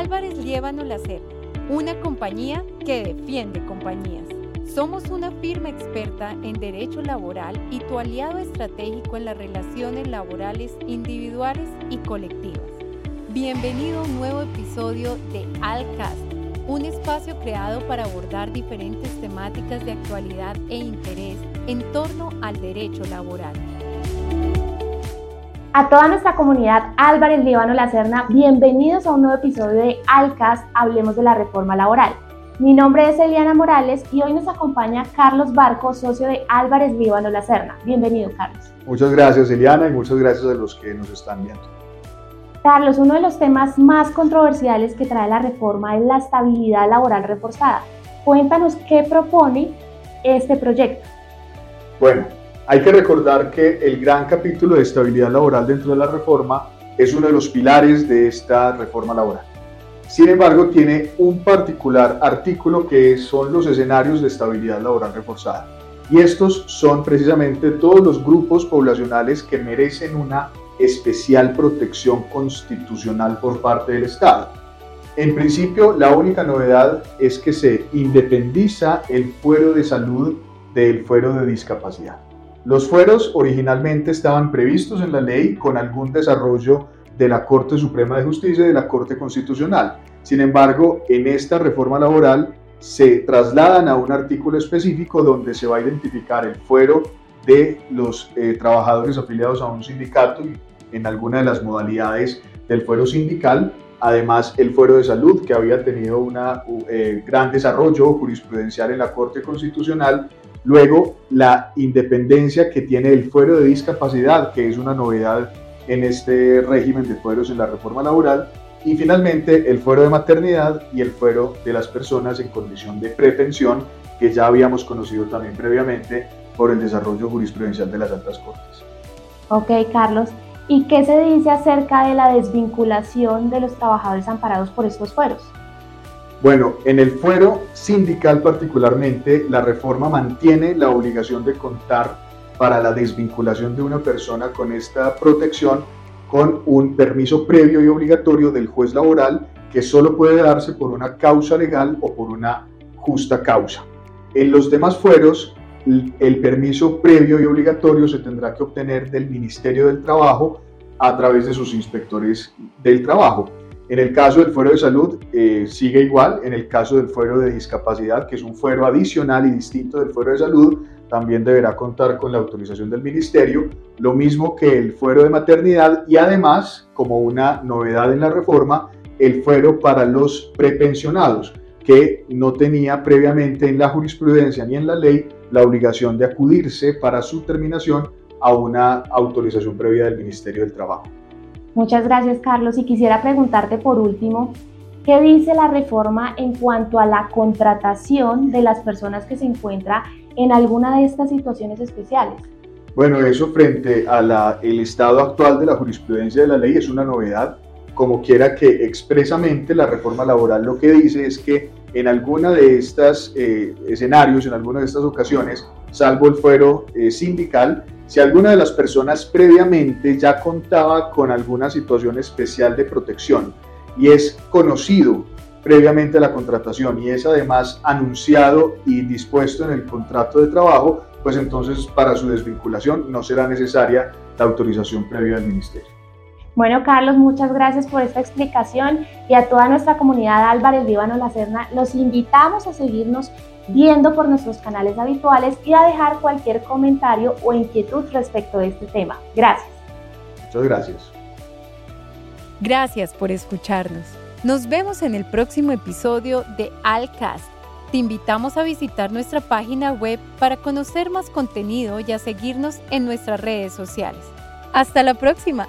Álvarez Liévano Lacer, una compañía que defiende compañías. Somos una firma experta en derecho laboral y tu aliado estratégico en las relaciones laborales individuales y colectivas. Bienvenido a un nuevo episodio de Alcast, un espacio creado para abordar diferentes temáticas de actualidad e interés en torno al derecho laboral. A toda nuestra comunidad Álvarez Líbano La Serna, bienvenidos a un nuevo episodio de Alcast, Hablemos de la Reforma Laboral. Mi nombre es Eliana Morales y hoy nos acompaña Carlos Barco, socio de Álvarez Líbano La Serna. Bienvenido, Carlos. Muchas gracias, Eliana, y muchas gracias a los que nos están viendo. Carlos, uno de los temas más controversiales que trae la reforma es la estabilidad laboral reforzada. Cuéntanos qué propone este proyecto. Bueno, hay que recordar que el gran capítulo de estabilidad laboral dentro de la reforma es uno de los pilares de esta reforma laboral. Sin embargo, tiene un particular artículo que son los escenarios de estabilidad laboral reforzada. Y estos son precisamente todos los grupos poblacionales que merecen una especial protección constitucional por parte del Estado. En principio, la única novedad es que se independiza el fuero de salud del fuero de discapacidad. Los fueros originalmente estaban previstos en la ley con algún desarrollo de la Corte Suprema de Justicia y de la Corte Constitucional. Sin embargo, en esta reforma laboral se trasladan a un artículo específico donde se va a identificar el fuero de los eh, trabajadores afiliados a un sindicato y en alguna de las modalidades del fuero sindical. Además, el fuero de salud, que había tenido un eh, gran desarrollo jurisprudencial en la Corte Constitucional, Luego, la independencia que tiene el fuero de discapacidad, que es una novedad en este régimen de fueros en la reforma laboral. Y finalmente, el fuero de maternidad y el fuero de las personas en condición de pretensión, que ya habíamos conocido también previamente por el desarrollo jurisprudencial de las altas cortes. Ok, Carlos. ¿Y qué se dice acerca de la desvinculación de los trabajadores amparados por estos fueros? Bueno, en el fuero sindical particularmente, la reforma mantiene la obligación de contar para la desvinculación de una persona con esta protección con un permiso previo y obligatorio del juez laboral que solo puede darse por una causa legal o por una justa causa. En los demás fueros, el permiso previo y obligatorio se tendrá que obtener del Ministerio del Trabajo a través de sus inspectores del trabajo. En el caso del fuero de salud eh, sigue igual, en el caso del fuero de discapacidad, que es un fuero adicional y distinto del fuero de salud, también deberá contar con la autorización del ministerio, lo mismo que el fuero de maternidad y además, como una novedad en la reforma, el fuero para los prepensionados, que no tenía previamente en la jurisprudencia ni en la ley la obligación de acudirse para su terminación a una autorización previa del Ministerio del Trabajo. Muchas gracias, Carlos. Y quisiera preguntarte por último, ¿qué dice la reforma en cuanto a la contratación de las personas que se encuentran en alguna de estas situaciones especiales? Bueno, eso frente al estado actual de la jurisprudencia de la ley es una novedad, como quiera que expresamente la reforma laboral lo que dice es que en alguna de estos eh, escenarios, en alguna de estas ocasiones, salvo el fuero eh, sindical, si alguna de las personas previamente ya contaba con alguna situación especial de protección y es conocido previamente a la contratación y es además anunciado y dispuesto en el contrato de trabajo, pues entonces para su desvinculación no será necesaria la autorización previa del ministerio. Bueno, Carlos, muchas gracias por esta explicación y a toda nuestra comunidad Álvarez Líbano La Serna, los invitamos a seguirnos viendo por nuestros canales habituales y a dejar cualquier comentario o inquietud respecto de este tema. Gracias. Muchas gracias. Gracias por escucharnos. Nos vemos en el próximo episodio de Alcast. Te invitamos a visitar nuestra página web para conocer más contenido y a seguirnos en nuestras redes sociales. Hasta la próxima.